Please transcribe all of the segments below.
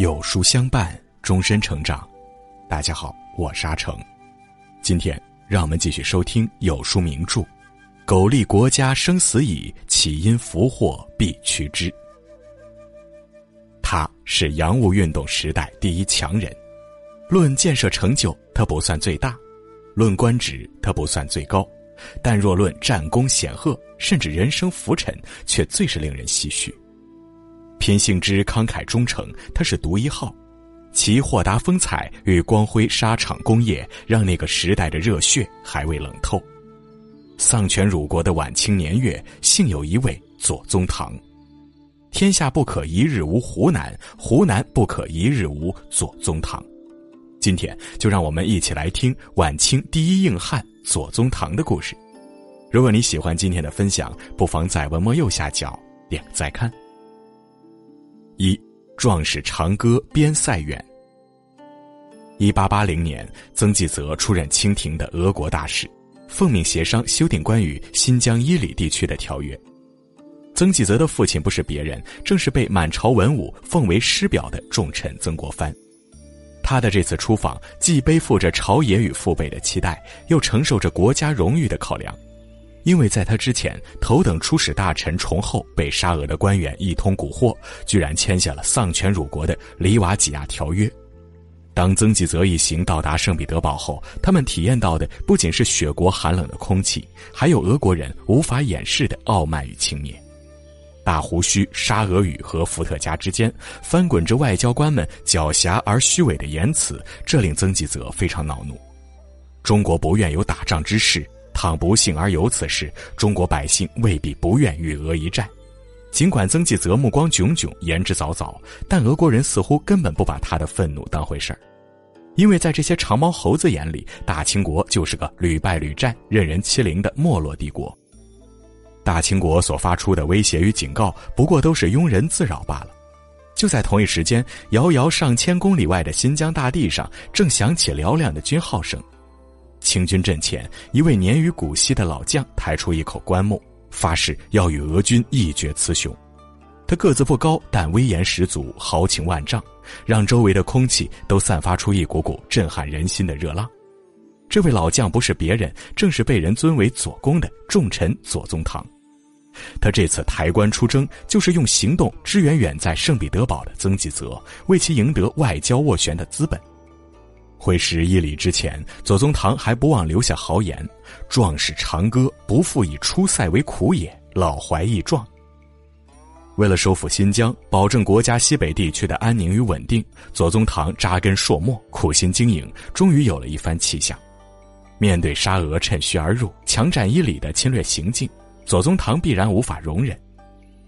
有书相伴，终身成长。大家好，我是阿成。今天让我们继续收听有书名著《苟利国家生死以，岂因福祸必趋之》。他是洋务运动时代第一强人，论建设成就，他不算最大；论官职，他不算最高。但若论战功显赫，甚至人生浮沉，却最是令人唏嘘。品性之慷慨忠诚，他是独一号；其豁达风采与光辉沙场功业，让那个时代的热血还未冷透。丧权辱国的晚清年月，幸有一位左宗棠。天下不可一日无湖南，湖南不可一日无左宗棠。今天就让我们一起来听晚清第一硬汉。左宗棠的故事。如果你喜欢今天的分享，不妨在文末右下角点个再看。一壮士长歌边塞远。一八八零年，曾纪泽出任清廷的俄国大使，奉命协商修订关于新疆伊犁地区的条约。曾纪泽的父亲不是别人，正是被满朝文武奉为师表的重臣曾国藩。他的这次出访，既背负着朝野与父辈的期待，又承受着国家荣誉的考量，因为在他之前，头等出使大臣崇厚被沙俄的官员一通蛊惑，居然签下了丧权辱国的《里瓦几亚条约》。当曾纪泽一行到达圣彼得堡后，他们体验到的不仅是雪国寒冷的空气，还有俄国人无法掩饰的傲慢与轻蔑。大胡须沙俄语和伏特加之间翻滚着外交官们狡黠而虚伪的言辞，这令曾纪泽非常恼怒。中国不愿有打仗之事，倘不幸而有此事，中国百姓未必不愿与俄一战。尽管曾纪泽目光炯炯，言之凿凿，但俄国人似乎根本不把他的愤怒当回事儿，因为在这些长毛猴子眼里，大清国就是个屡败屡战、任人欺凌的没落帝国。大清国所发出的威胁与警告，不过都是庸人自扰罢了。就在同一时间，遥遥上千公里外的新疆大地上，正响起嘹亮的军号声。清军阵前，一位年逾古稀的老将抬出一口棺木，发誓要与俄军一决雌雄。他个子不高，但威严十足，豪情万丈，让周围的空气都散发出一股股震撼人心的热浪。这位老将不是别人，正是被人尊为左公的重臣左宗棠。他这次抬棺出征，就是用行动支援远在圣彼得堡的曾纪泽，为其赢得外交斡旋的资本。会师伊犁之前，左宗棠还不忘留下豪言：“壮士长歌，不复以出塞为苦也，老怀益壮。”为了收复新疆，保证国家西北地区的安宁与稳定，左宗棠扎根朔漠，苦心经营，终于有了一番气象。面对沙俄趁虚而入、强占伊犁的侵略行径，左宗棠必然无法容忍。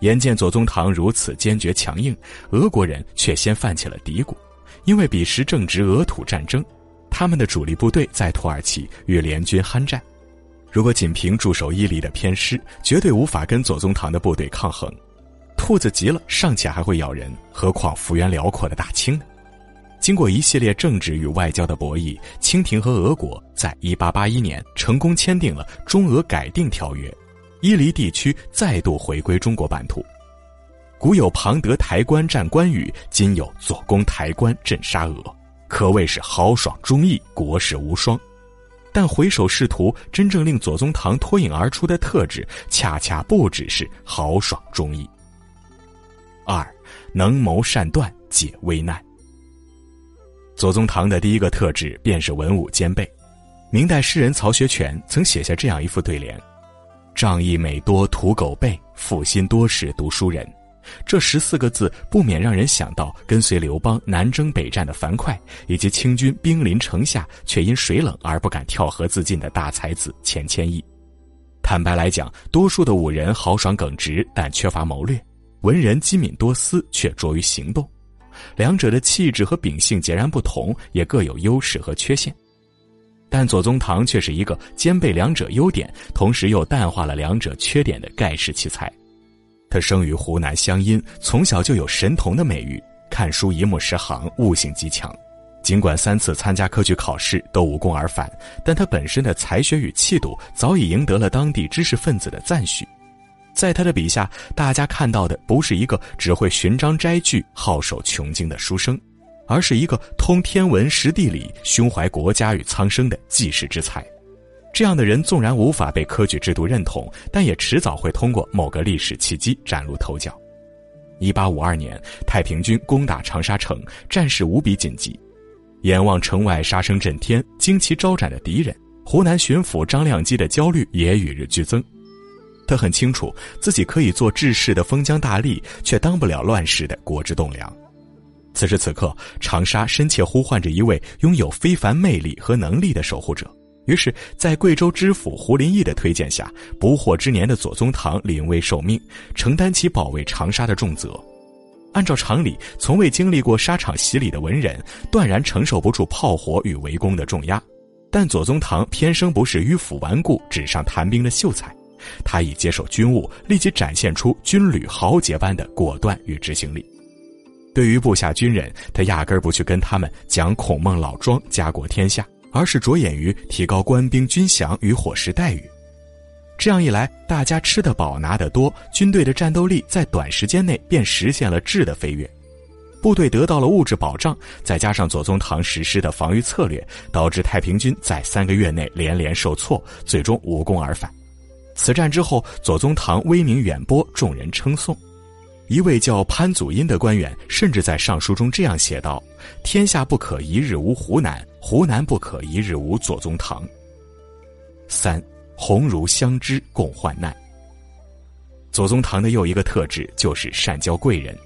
眼见左宗棠如此坚决强硬，俄国人却先泛起了嘀咕，因为彼时正值俄土战争，他们的主力部队在土耳其与联军酣战，如果仅凭驻守伊犁的偏师，绝对无法跟左宗棠的部队抗衡。兔子急了，尚且还会咬人，何况幅员辽阔的大清呢？经过一系列政治与外交的博弈，清廷和俄国在1881年成功签订了《中俄改定条约》，伊犁地区再度回归中国版图。古有庞德抬棺战关羽，今有左公抬棺镇沙俄，可谓是豪爽忠义，国士无双。但回首仕途，真正令左宗棠脱颖而出的特质，恰恰不只是豪爽忠义。二，能谋善断，解危难。左宗棠的第一个特质便是文武兼备。明代诗人曹学全曾写下这样一副对联：“仗义美多屠狗辈，负心多是读书人。”这十四个字不免让人想到跟随刘邦南征北战的樊哙，以及清军兵临城下却因水冷而不敢跳河自尽的大才子钱谦益。坦白来讲，多数的武人豪爽耿直，但缺乏谋略；文人机敏多思，却拙于行动。两者的气质和秉性截然不同，也各有优势和缺陷。但左宗棠却是一个兼备两者优点，同时又淡化了两者缺点的盖世奇才。他生于湖南湘阴，从小就有神童的美誉，看书一目十行，悟性极强。尽管三次参加科举考试都无功而返，但他本身的才学与气度早已赢得了当地知识分子的赞许。在他的笔下，大家看到的不是一个只会寻章摘句、好守穷经的书生，而是一个通天文、识地理、胸怀国家与苍生的济世之才。这样的人纵然无法被科举制度认同，但也迟早会通过某个历史契机崭露头角。一八五二年，太平军攻打长沙城，战事无比紧急。眼望城外杀声震天、旌旗招展的敌人，湖南巡抚张亮基的焦虑也与日俱增。他很清楚自己可以做治世的封疆大吏，却当不了乱世的国之栋梁。此时此刻，长沙深切呼唤着一位拥有非凡魅力和能力的守护者。于是，在贵州知府胡林翼的推荐下，不惑之年的左宗棠临危受命，承担起保卫长沙的重责。按照常理，从未经历过沙场洗礼的文人，断然承受不住炮火与围攻的重压。但左宗棠天生不是迂腐顽固、纸上谈兵的秀才，他已接手军务，立即展现出军旅豪杰般的果断与执行力。对于部下军人，他压根儿不去跟他们讲孔孟老庄、家国天下。而是着眼于提高官兵军饷与伙食待遇，这样一来，大家吃得饱，拿得多，军队的战斗力在短时间内便实现了质的飞跃，部队得到了物质保障，再加上左宗棠实施的防御策略，导致太平军在三个月内连连受挫，最终无功而返。此战之后，左宗棠威名远播，众人称颂。一位叫潘祖荫的官员甚至在上书中这样写道：“天下不可一日无湖南。”湖南不可一日无左宗棠。三鸿儒相知共患难。左宗棠的又一个特质就是善交贵人，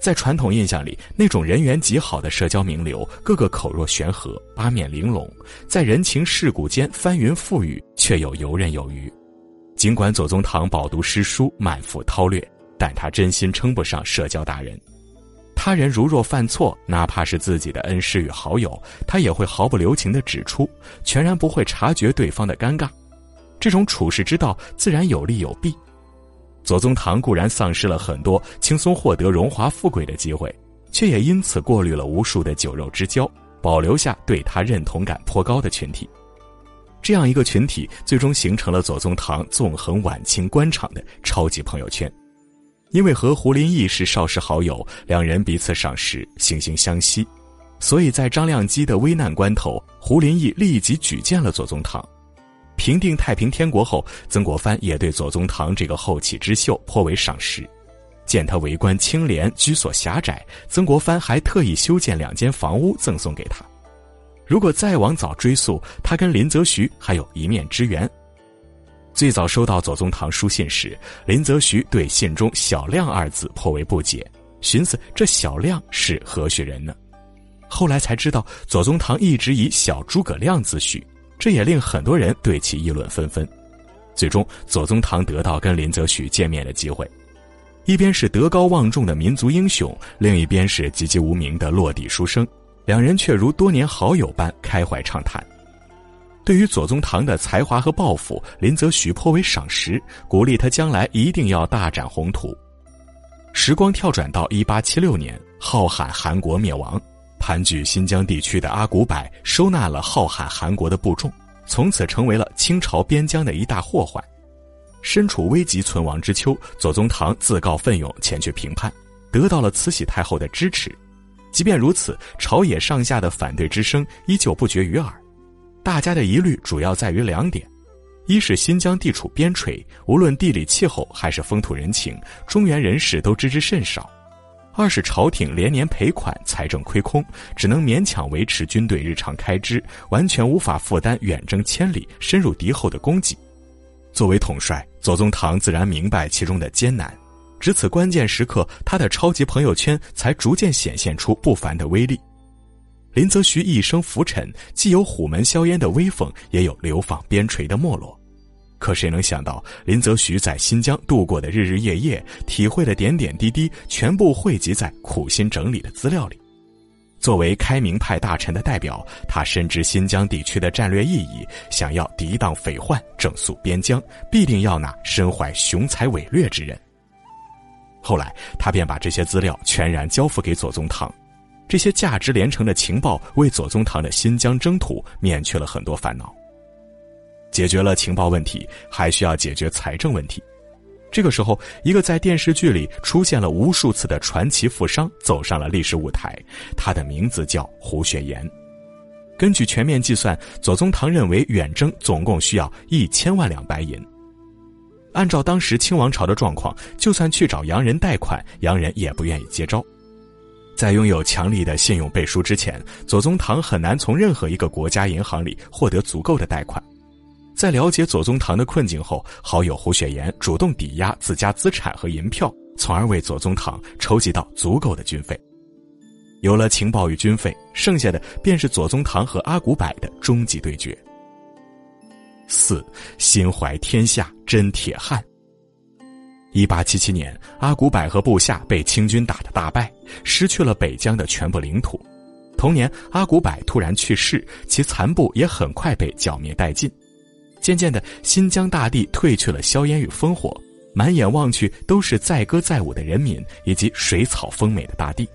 在传统印象里，那种人缘极好的社交名流，个个口若悬河，八面玲珑，在人情世故间翻云覆雨，却又游刃有余。尽管左宗棠饱读诗书，满腹韬略，但他真心称不上社交达人。他人如若犯错，哪怕是自己的恩师与好友，他也会毫不留情地指出，全然不会察觉对方的尴尬。这种处世之道自然有利有弊。左宗棠固然丧失了很多轻松获得荣华富贵的机会，却也因此过滤了无数的酒肉之交，保留下对他认同感颇高的群体。这样一个群体，最终形成了左宗棠纵横晚清官场的超级朋友圈。因为和胡林翼是少时好友，两人彼此赏识，惺惺相惜，所以在张亮基的危难关头，胡林翼立即举荐了左宗棠。平定太平天国后，曾国藩也对左宗棠这个后起之秀颇为赏识，见他为官清廉，居所狭窄，曾国藩还特意修建两间房屋赠送给他。如果再往早追溯，他跟林则徐还有一面之缘。最早收到左宗棠书信时，林则徐对信中“小亮”二字颇为不解，寻思这小亮是何许人呢？后来才知道，左宗棠一直以小诸葛亮自诩，这也令很多人对其议论纷纷。最终，左宗棠得到跟林则徐见面的机会，一边是德高望重的民族英雄，另一边是籍籍无名的落地书生，两人却如多年好友般开怀畅谈。对于左宗棠的才华和抱负，林则徐颇为赏识，鼓励他将来一定要大展宏图。时光跳转到一八七六年，浩瀚韩国灭亡，盘踞新疆地区的阿古柏收纳了浩瀚韩国的部众，从此成为了清朝边疆的一大祸患。身处危急存亡之秋，左宗棠自告奋勇前去平叛，得到了慈禧太后的支持。即便如此，朝野上下的反对之声依旧不绝于耳。大家的疑虑主要在于两点：一是新疆地处边陲，无论地理气候还是风土人情，中原人士都知之甚少；二是朝廷连年赔款，财政亏空，只能勉强维持军队日常开支，完全无法负担远征千里、深入敌后的供给。作为统帅，左宗棠自然明白其中的艰难，值此关键时刻，他的超级朋友圈才逐渐显现出不凡的威力。林则徐一生浮沉，既有虎门销烟的威风，也有流放边陲的没落。可谁能想到，林则徐在新疆度过的日日夜夜，体会的点点滴滴，全部汇集在苦心整理的资料里。作为开明派大臣的代表，他深知新疆地区的战略意义，想要涤荡匪患、整肃边疆，必定要拿身怀雄才伟略之人。后来，他便把这些资料全然交付给左宗棠。这些价值连城的情报，为左宗棠的新疆征途免去了很多烦恼。解决了情报问题，还需要解决财政问题。这个时候，一个在电视剧里出现了无数次的传奇富商走上了历史舞台，他的名字叫胡雪岩。根据全面计算，左宗棠认为远征总共需要一千万两白银。按照当时清王朝的状况，就算去找洋人贷款，洋人也不愿意接招。在拥有强力的信用背书之前，左宗棠很难从任何一个国家银行里获得足够的贷款。在了解左宗棠的困境后，好友胡雪岩主动抵押自家资产和银票，从而为左宗棠筹集到足够的军费。有了情报与军费，剩下的便是左宗棠和阿古柏的终极对决。四，心怀天下真铁汉。一八七七年，阿古柏和部下被清军打得大败，失去了北疆的全部领土。同年，阿古柏突然去世，其残部也很快被剿灭殆尽。渐渐的，新疆大地褪去了硝烟与烽火，满眼望去都是载歌载舞的人民以及水草丰美的大地。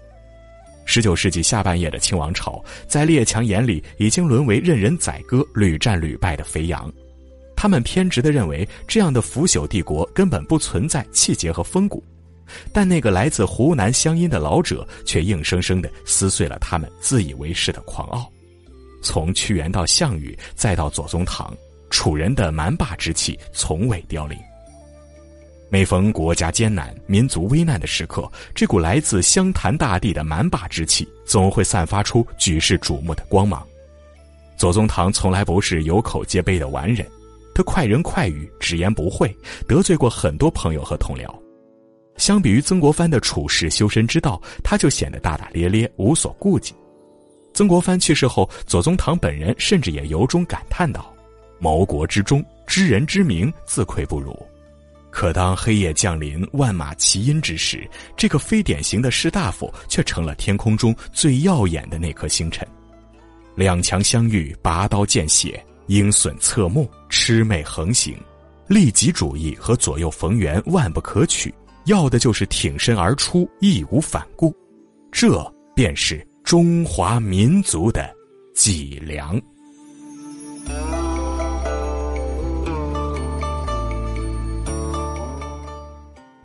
十九世纪下半叶的清王朝，在列强眼里已经沦为任人宰割、屡战屡败的肥羊。他们偏执地认为，这样的腐朽帝国根本不存在气节和风骨。但那个来自湖南湘阴的老者，却硬生生地撕碎了他们自以为是的狂傲。从屈原到项羽，再到左宗棠。楚人的蛮霸之气从未凋零。每逢国家艰难、民族危难的时刻，这股来自湘潭大地的蛮霸之气总会散发出举世瞩目的光芒。左宗棠从来不是有口皆碑的完人，他快人快语、直言不讳，得罪过很多朋友和同僚。相比于曾国藩的处世修身之道，他就显得大大咧咧、无所顾忌。曾国藩去世后，左宗棠本人甚至也由衷感叹道。谋国之中，知人之明，自愧不如。可当黑夜降临，万马齐喑之时，这个非典型的士大夫却成了天空中最耀眼的那颗星辰。两强相遇，拔刀见血，鹰隼侧目，魑魅横行，利己主义和左右逢源万不可取，要的就是挺身而出，义无反顾。这便是中华民族的脊梁。